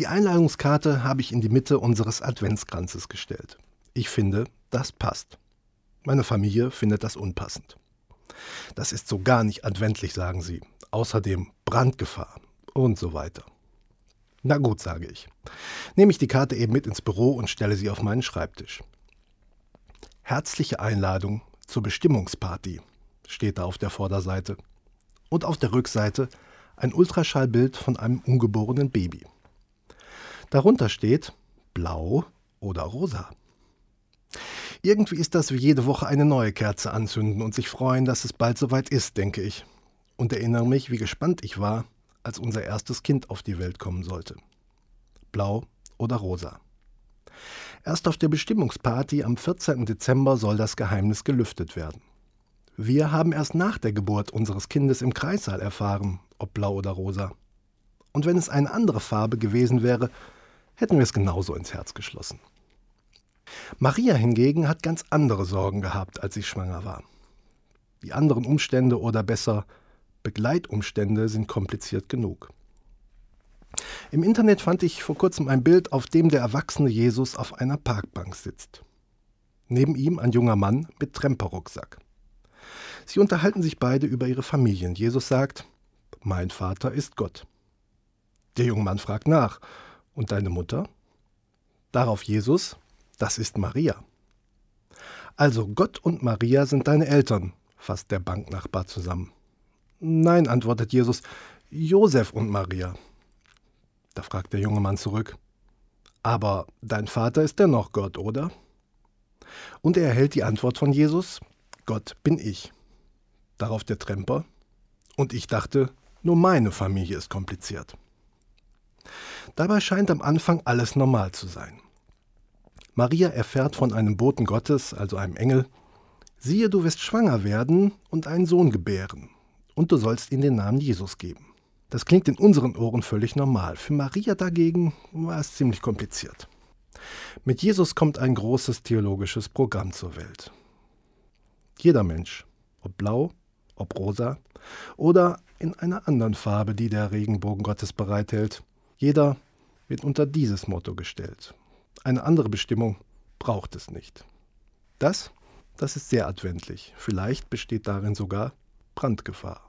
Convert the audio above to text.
Die Einladungskarte habe ich in die Mitte unseres Adventskranzes gestellt. Ich finde, das passt. Meine Familie findet das unpassend. Das ist so gar nicht adventlich, sagen sie. Außerdem Brandgefahr und so weiter. Na gut, sage ich. Nehme ich die Karte eben mit ins Büro und stelle sie auf meinen Schreibtisch. Herzliche Einladung zur Bestimmungsparty steht da auf der Vorderseite. Und auf der Rückseite ein Ultraschallbild von einem ungeborenen Baby. Darunter steht blau oder rosa. Irgendwie ist das wie jede Woche eine neue Kerze anzünden und sich freuen, dass es bald soweit ist, denke ich. Und erinnere mich, wie gespannt ich war, als unser erstes Kind auf die Welt kommen sollte. Blau oder rosa. Erst auf der Bestimmungsparty am 14. Dezember soll das Geheimnis gelüftet werden. Wir haben erst nach der Geburt unseres Kindes im Kreissaal erfahren, ob blau oder rosa. Und wenn es eine andere Farbe gewesen wäre, hätten wir es genauso ins Herz geschlossen. Maria hingegen hat ganz andere Sorgen gehabt, als sie schwanger war. Die anderen Umstände oder besser Begleitumstände sind kompliziert genug. Im Internet fand ich vor kurzem ein Bild, auf dem der erwachsene Jesus auf einer Parkbank sitzt. Neben ihm ein junger Mann mit Tremperrucksack. Sie unterhalten sich beide über ihre Familien. Jesus sagt, mein Vater ist Gott. Der junge Mann fragt nach, und deine Mutter? Darauf Jesus, das ist Maria. Also Gott und Maria sind deine Eltern, fasst der Banknachbar zusammen. Nein, antwortet Jesus, Josef und Maria. Da fragt der junge Mann zurück, aber dein Vater ist dennoch Gott, oder? Und er erhält die Antwort von Jesus, Gott bin ich. Darauf der Tremper, und ich dachte, nur meine Familie ist kompliziert. Dabei scheint am Anfang alles normal zu sein. Maria erfährt von einem Boten Gottes, also einem Engel, siehe, du wirst schwanger werden und einen Sohn gebären und du sollst ihm den Namen Jesus geben. Das klingt in unseren Ohren völlig normal. Für Maria dagegen war es ziemlich kompliziert. Mit Jesus kommt ein großes theologisches Programm zur Welt. Jeder Mensch, ob blau, ob rosa oder in einer anderen Farbe, die der Regenbogen Gottes bereithält, jeder wird unter dieses Motto gestellt. Eine andere Bestimmung braucht es nicht. Das, das ist sehr adventlich. Vielleicht besteht darin sogar Brandgefahr.